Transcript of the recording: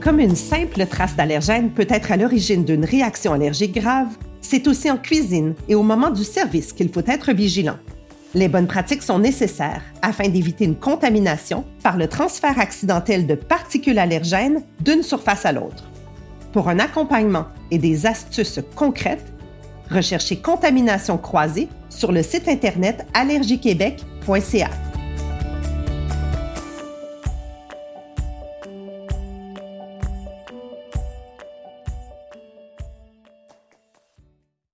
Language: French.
Comme une simple trace d'allergène peut être à l'origine d'une réaction allergique grave, c'est aussi en cuisine et au moment du service qu'il faut être vigilant. Les bonnes pratiques sont nécessaires afin d'éviter une contamination par le transfert accidentel de particules allergènes d'une surface à l'autre. Pour un accompagnement et des astuces concrètes, recherchez Contamination croisée sur le site internet allergiequebec.ca.